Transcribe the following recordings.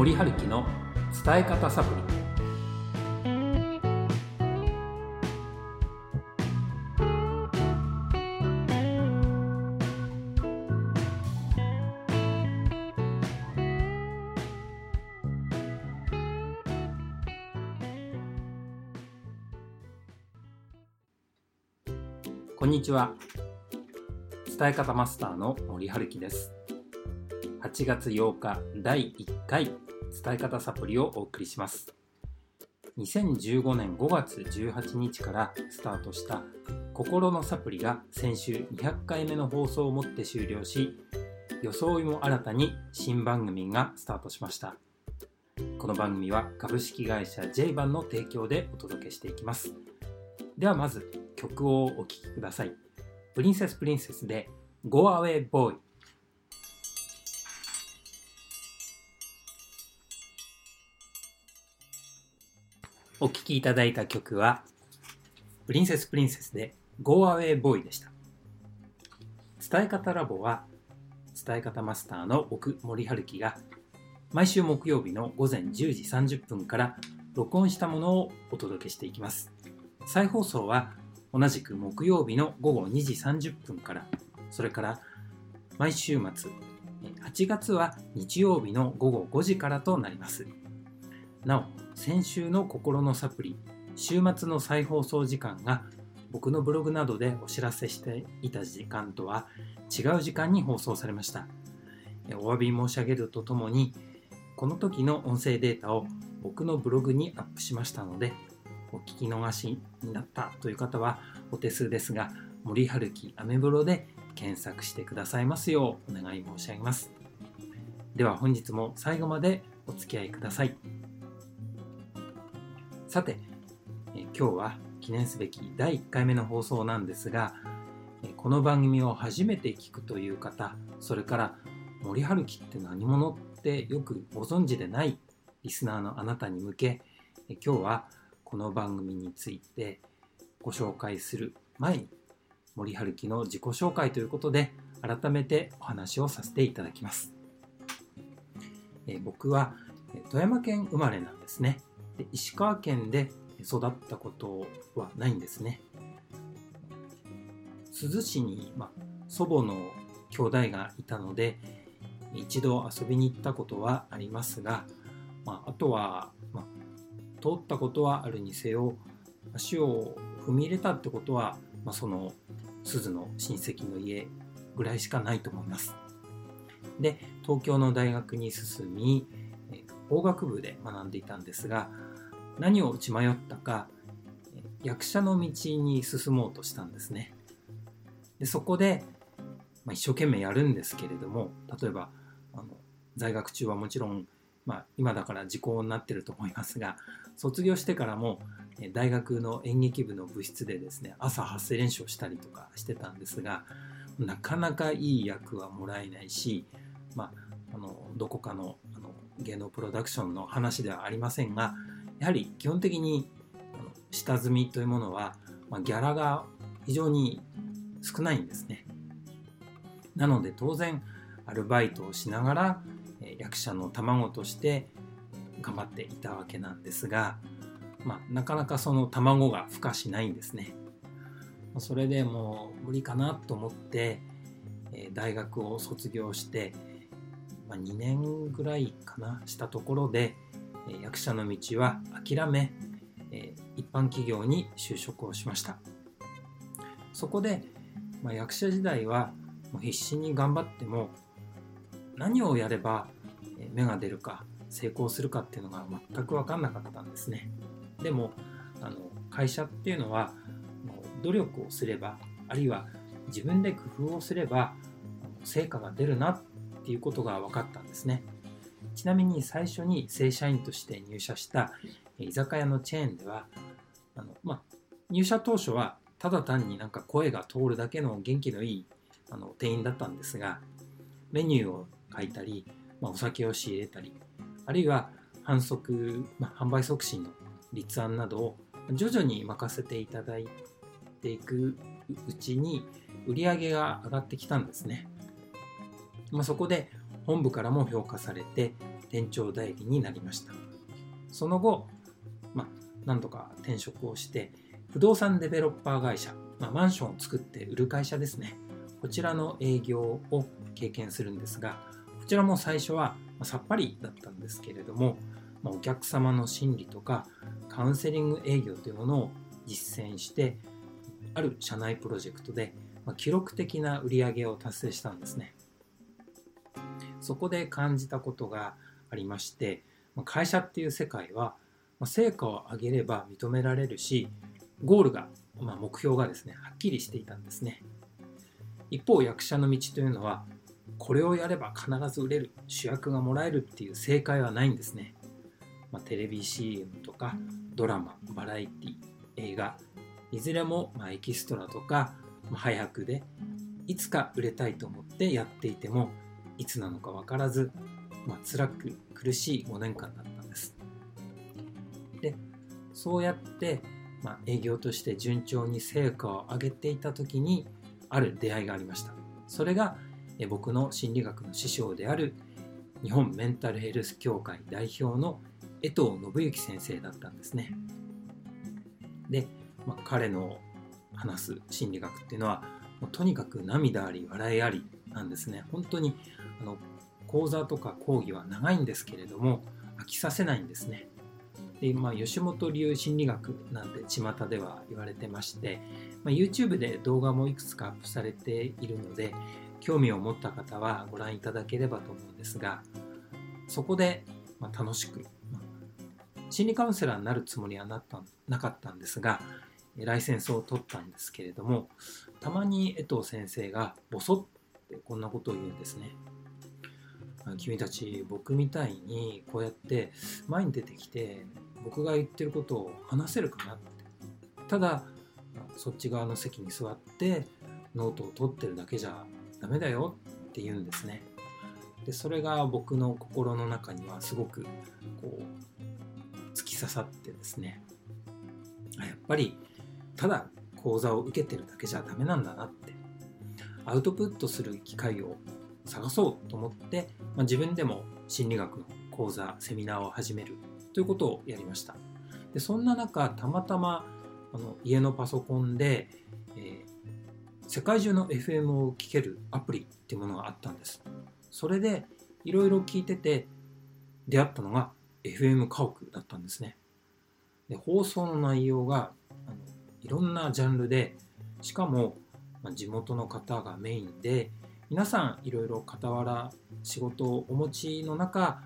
森春樹の伝え方サプリ。こんにちは。伝え方マスターの森春樹です。8月8日第1回。伝え方サプリをお送りします。2015年5月18日からスタートした心のサプリが先週200回目の放送をもって終了し装いも新たに新番組がスタートしました。この番組は株式会社 J バンの提供でお届けしていきます。ではまず曲をお聴きください。プリンセスプリンセスで Go Away Boy お聴きいただいた曲はプリンセスプリンセスで Go Away Boy でした。伝え方ラボは伝え方マスターの奥森春樹が毎週木曜日の午前10時30分から録音したものをお届けしていきます。再放送は同じく木曜日の午後2時30分からそれから毎週末8月は日曜日の午後5時からとなります。なお先週の心のサプリ週末の再放送時間が僕のブログなどでお知らせしていた時間とは違う時間に放送されました。お詫び申し上げるとともにこの時の音声データを僕のブログにアップしましたのでお聞き逃しになったという方はお手数ですが森春樹アメブロで検索してくださいますようお願い申し上げます。では本日も最後までお付き合いください。さてえ今日は記念すべき第1回目の放送なんですがこの番組を初めて聞くという方それから森春樹って何者ってよくご存知でないリスナーのあなたに向け今日はこの番組についてご紹介する前に森春樹の自己紹介ということで改めてお話をさせていただきます。え僕は富山県生まれなんですねで。石川県で育ったことはないんですね。珠洲市に、ま祖母の兄弟がいたので一度遊びに行ったことはありますが、まあ、あとは、ま通ったことはあるにせよ足を踏み入れたってことは、ま、その鈴の親戚の家ぐらいしかないと思います。で東京の大学に進み法学部で学んでいたんですが何を打ち迷ったか役者の道に進もうとしたんですね。でそこで、まあ、一生懸命やるんですけれども例えばあの在学中はもちろんまあ、今だから時効になってると思いますが卒業してからも大学の演劇部の部室でですね朝発声練習をしたりとかしてたんですがなかなかいい役はもらえないし、まあ、あのどこかのあの芸能プロダクションの話ではありませんがやはり基本的に下積みというものは、まあ、ギャラが非常に少ないんですね。なので当然アルバイトをしながら役者の卵として頑張っていたわけなんですが、まあ、なかなかその卵が孵化しないんですね。それでもう無理かなと思って大学を卒業して2年ぐらいかなしたところで役者の道は諦め一般企業に就職をしました。そこで、ま、役者時代は必死に頑張っても何をやれば芽が出るか成功するかっていうのが全く分かんなかったんですね。でもあの会社っていうのは努力をすればあるいは自分で工夫をすれば成果が出るなっていうことが分かったんですね。ちなみに最初に正社員として入社した居酒屋のチェーンではあの、まあ、入社当初はただ単になんか声が通るだけの元気のいいあの店員だったんですがメニューを書いたりまあ、お酒を仕入れたりあるいは販促、まあ、販売促進の立案などを徐々に任せていただいていくうちに売り上げが上がってきたんですね、まあ、そこで本部からも評価されて店長代理になりました。その後、まあ、何とか転職をして不動産デベロッパー会社、まあ、マンションを作って売る会社ですね。こちらの営業を経験するんですがこちらも最初はさっぱりだったんですけれども、まあ、お客様の心理とかカウンセリング営業というものを実践してある社内プロジェクトで記録的な売り上げを達成したんですね。そこで感じたことがありまして会社っていう世界は成果を上げれば認められるしゴールが、まあ、目標がですねはっきりしていたんですね。一方役者の道というのはこれをやれば必ず売れる主役がもらえるっていう正解はないんですね、まあ、テレビ CM とかドラマバラエティ映画いずれもまエキストラとか早くでいつか売れたいと思ってやっていてもいつなのか分からず、まあ、辛く苦しい5年間だったんです。でそうやって、まあ、営業として順調に成果を上げていた時にある出会いがありました。それが僕の心理学の師匠である日本メンタルヘルス協会代表の江藤信之先生だったんですね。で、まあ、彼の話す心理学っていうのはもうとにかく涙あり笑いありなんですね。本当にあの講座とか講義は長いんですけれども飽きさせないんですねで、まあ、吉本流心理学なんて巷では言われてまして、まあ、YouTube で動画もいくつかアップされているので興味を持った方はご覧いただければと思うんですがそこで、ま楽しく、ま心理カウンセラーになるつもりはなったなかったんですがライセンスを取ったんですけれどもたまに江藤先生がボソってこんなことを言うんですね。君たち僕みたいにこうやって前に出てきて僕が言ってることを話せるかなって。ただそっち側の席に座ってノートを取ってるだけじゃダメだよって言うんですね。でそれが僕の心の中にはすごくこう突き刺さってですね。やっぱりただ講座を受けてるだけじゃダメなんだなって。アウトプットする機会を探そうと思って、まあ、自分でも心理学の講座セミナーを始めるということをやりました。でそんな中たまたまあの家のパソコンで、えー、世界中の FM を聴けるアプリっていうものがあったんです。それでいろいろ聞いてて出会ったのが FM 家屋だったんですね。で放送の内容があのいろんなジャンルでしかも、まあ、地元の方がメインで皆さんいろいろ傍ら仕事をお持ちの中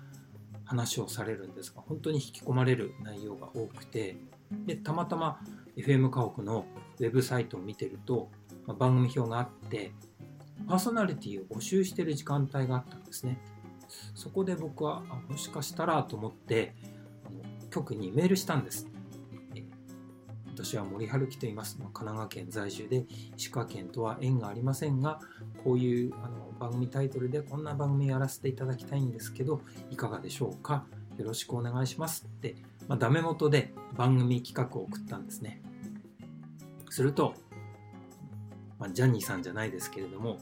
話をされるんですが本当に引き込まれる内容が多くてでたまたま FM 家屋のウェブサイトを見てると、番組表があってパーソナリティを募集してる時間帯があったんですね。そこで僕はもしかしたらと思って局にメールしたんです。私は森春樹と言います。神奈川県在住で石川県とは縁がありませんが、こういうあの番組タイトルでこんな番組やらせていただきたいんですけど、いかがでしょうか？よろしくお願いしますって、まあ、ダメ元で番組企画を送ったんですね。すると、まあ、ジャニーさんじゃないですけれども、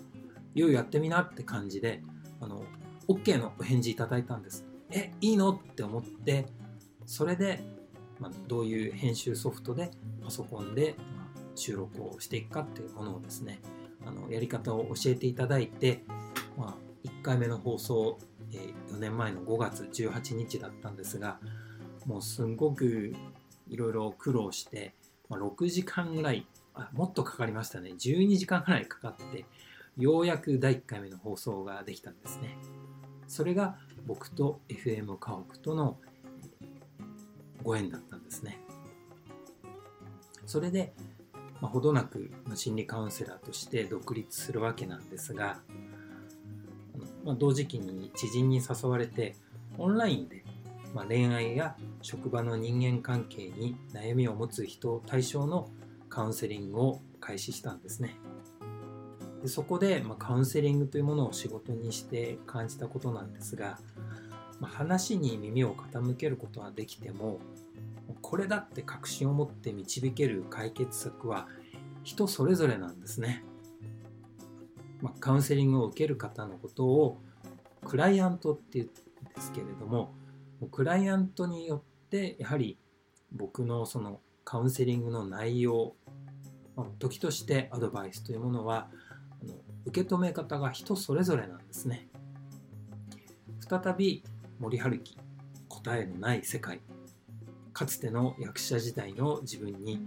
ようやってみなって感じで、あの、OK のお返事いただいたんです。え、いいの？って思って、それでまあ、どういう編集ソフトでパソコンで、収録をしていくかっていうものをですねあのやり方を教えていただいて、まあ、1回目の放送、えー、4年前の5月18日だったんですがもうすんごくいろいろ苦労して、まあ、6時間ぐらいあもっとかかりましたね。12時間ぐらいかかってようやく第1回目の放送ができたんですね。それが僕と FM 家屋とのご縁だった。ですね。それで、まあ、ほどなく心理カウンセラーとして独立するわけなんですが、まあ、同時期に知人に誘われてオンラインで、まあ、恋愛や職場の人間関係に悩みを持つ人対象のカウンセリングを開始したんですね。でそこで、まあ、カウンセリングというものを仕事にして感じたことなんですが、まあ、話に耳を傾けることはできてもこれだって確信を持って導ける解決策は人それぞれなんですね、まあ、カウンセリングを受ける方のことをクライアントって言ってですけれどもクライアントによってやはり僕のそのカウンセリングの内容時としてアドバイスというものはあの受け止め方が人それぞれなんですね。再び森春樹答えのない世界。かつての役者時代の自分に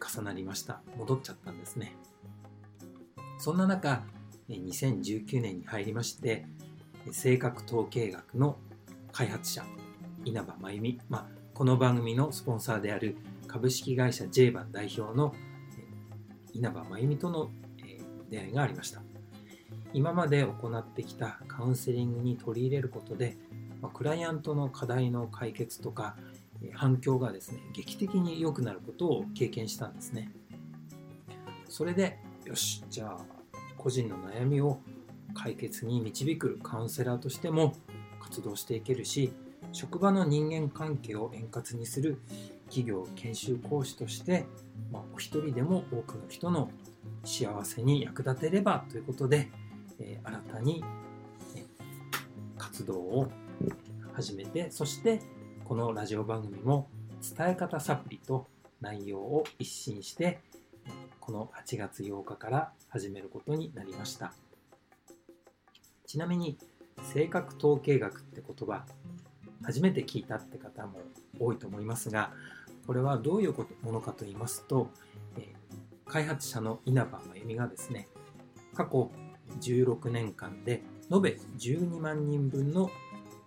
重なりました。戻っちゃったんですね。そんな中2019年に入りまして性格統計学の開発者稲葉真由美、まあ、この番組のスポンサーである株式会社 J バン代表の稲葉真由美との出会いがありました。今まで行ってきたカウンセリングに取り入れることでクライアントの課題の解決とか反響がですね劇的に良くなることを経験したんですね。それでよしじゃあ個人の悩みを解決に導くカウンセラーとしても活動していけるし職場の人間関係を円滑にする企業研修講師として、まあ、お一人でも多くの人の幸せに役立てればということで、えー、新たに、活動を始めてそしてこのラジオ番組も伝え方サプリと内容を一新してこの8月8日から始めることになりました。ちなみに性格統計学って言葉初めて聞いたって方も多いと思いますがこれはどういうものかと言いますと、え、開発者の稲葉真由美がですね過去16年間で延べ12万人分の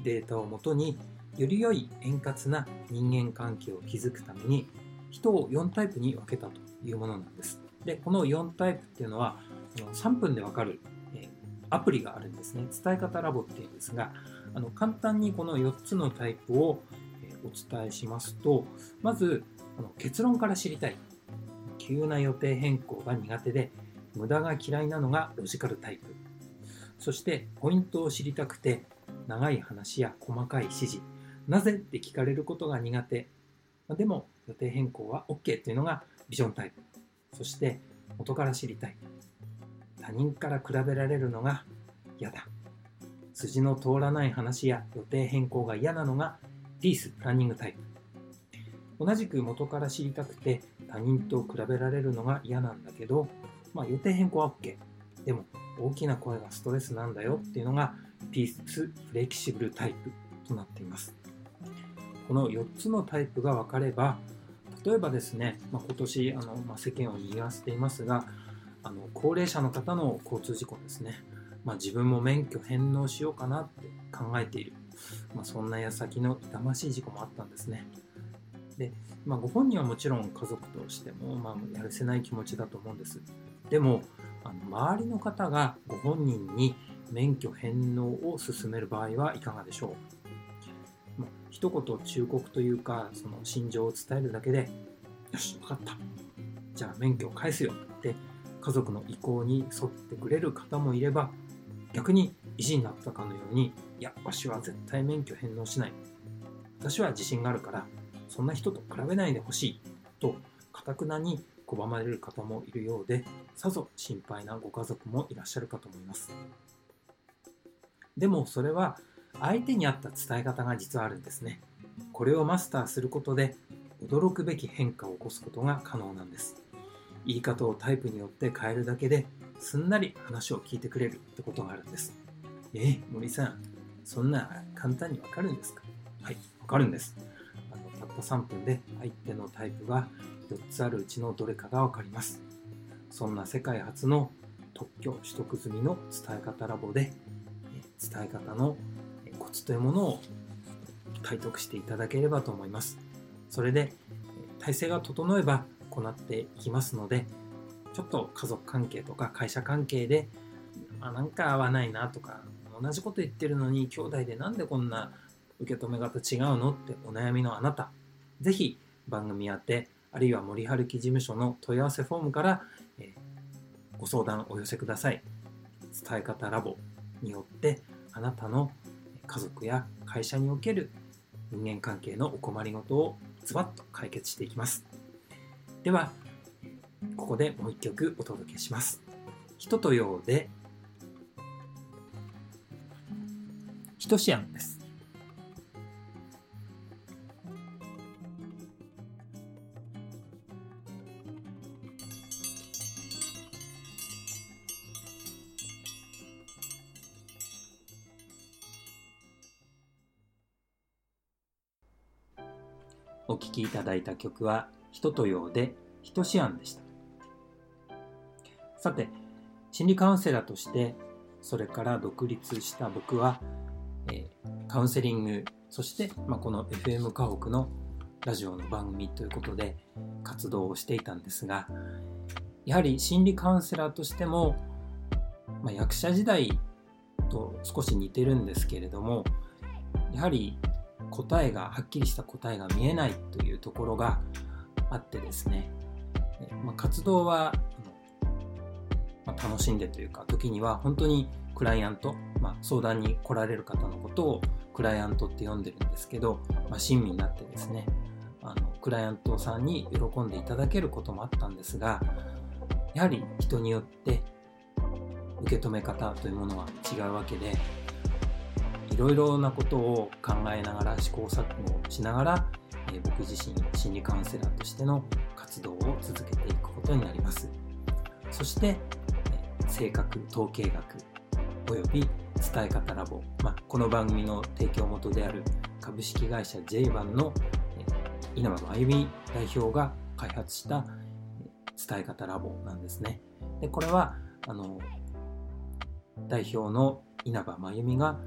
データをもとにより良い円滑な人間関係を築くために人を4タイプに分けたというものなんです。で、この4タイプっていうのは3分でわかるアプリがあるんですね。伝え方ラボっていうんですが、あの簡単にこの4つのタイプをお伝えしますと、まずあの結論から知りたい。急な予定変更が苦手で、無駄が嫌いなのがロジカルタイプ。そしてポイントを知りたくて、長い話や細かい指示、なぜって聞かれることが苦手。までも予定変更は OK というのがビジョンタイプ。そして元から知りたい。他人から比べられるのが嫌だ。筋の通らない話や予定変更が嫌なのがピースプランニングタイプ。同じく元から知りたくて他人と比べられるのが嫌なんだけど、まあ、予定変更は OK。でも大きな声がストレスなんだよっていうのがピースフレキシブルタイプとなっています。この4つのタイプが分かれば例えばですね、まあ、今年あの、まあ、世間を賑わせていますがあの高齢者の方の交通事故ですね、まあ、自分も免許返納しようかなって考えている、まあ、そんな矢先の痛ましい事故もあったんですね。で、まあ、ご本人はもちろん家族としても、まあ、やるせない気持ちだと思うんです。でもあの周りの方がご本人に免許返納を進める場合はいかがでしょう？一言忠告というかその心情を伝えるだけでよし分かった。じゃあ免許を返すよって家族の意向に沿ってくれる方もいれば逆に意地になったかのようにいやわしは絶対免許返納しない。私は自信があるからそんな人と比べないでほしい。とかたくなに拒まれる方もいるようでさぞ心配なご家族もいらっしゃるかと思います。でもそれは相手に合った伝え方が実はあるんですね。これをマスターすることで驚くべき変化を起こすことが可能なんです。言い方をタイプによって変えるだけですんなり話を聞いてくれるってことがあるんです。え、森さん、そんな簡単にわかるんですか？はい、わかるんです。あのたった3分で相手のタイプが4つあるうちのどれかがわかります。そんな世界初の特許取得済みの伝え方ラボで伝え方のコツというものを体得していただければと思います。それで体制が整えば行っていきますので、ちょっと家族関係とか会社関係で、あ、なんか合わないなとか、同じこと言ってるのに兄弟でなんでこんな受け止め方違うのってお悩みのあなた、ぜひ番組宛て、あるいは森春樹事務所の問い合わせフォームから、え、ご相談お寄せください。伝え方ラボによってあなたの家族や会社における人間関係のお困りごとをズバッと解決していきます。ではここでもう一曲お届けします。人とようで。ひとしあんです。だいた曲は「人とよう」で「ひとしあん」でした。さて心理カウンセラーとしてそれから独立した僕は、えー、カウンセリングそして、まあ、この FM 河北のラジオの番組ということで活動をしていたんですがやはり心理カウンセラーとしても、まあ、役者時代と少し似てるんですけれどもやはり答えがはっきりした答えが見えないというところがあってですね、まあ、活動は、まあ、楽しんでというか時には本当にクライアント、まあ、相談に来られる方のことをクライアントって呼んでるんですけど、まあ、親身になってですねあのクライアントさんに喜んでいただけることもあったんですがやはり人によって受け止め方というものは違うわけでいろいろなことを考えながら試行錯誤しながら、え僕自身心理カウンセラーとしての活動を続けていくことになります。そして、え性格統計学および伝え方ラボ、まあ、この番組の提供元である株式会社 J バンの、え稲葉真由美代表が開発した伝え方ラボなんですね。でこれはあの代表の稲葉真由美が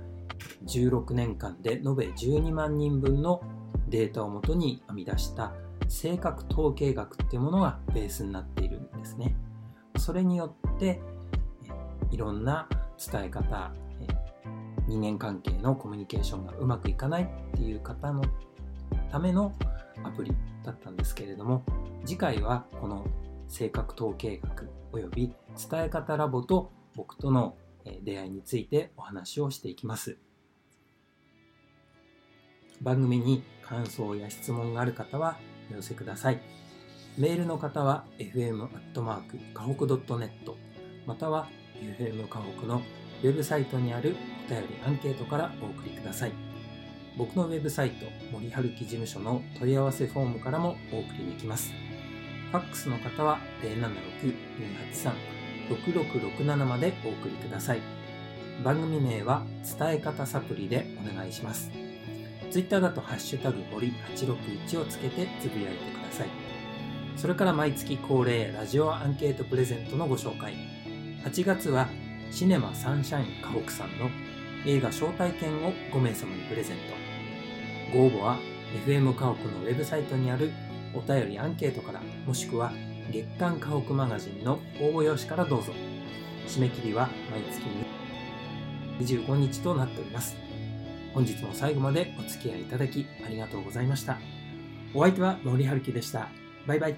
16年間で延べ12万人分のデータをもとに編み出した性格統計学っていうものがベースになっているんですね。それによっていろんな伝え方人間関係のコミュニケーションがうまくいかないっていう方のためのアプリだったんですけれども次回はこの性格統計学および伝え方ラボと僕との出会いについてお話をしていきます。番組に感想や質問がある方はお寄せください。メールの方は fm かほく .net または FM かほくのウェブサイトにあるお便りアンケートからお送りください。僕のウェブサイト森春樹事務所の問い合わせフォームからもお送りできます。ファックスの方は076-283-6667までお送りください。番組名は伝え方サプリでお願いします。Twitter だとハッシュタグ森861をつけてつぶやいてください。それから毎月恒例ラジオアンケートプレゼントのご紹介。8月はシネマサンシャイン河北さんの映画招待券を5名様にプレゼント。ご応募は FM 河北のウェブサイトにあるお便りアンケートからもしくは月刊河北マガジンの応募用紙からどうぞ。締め切りは毎月25日となっております。本日も最後までお付き合いいただきありがとうございました。お相手は森春樹でした。バイバイ。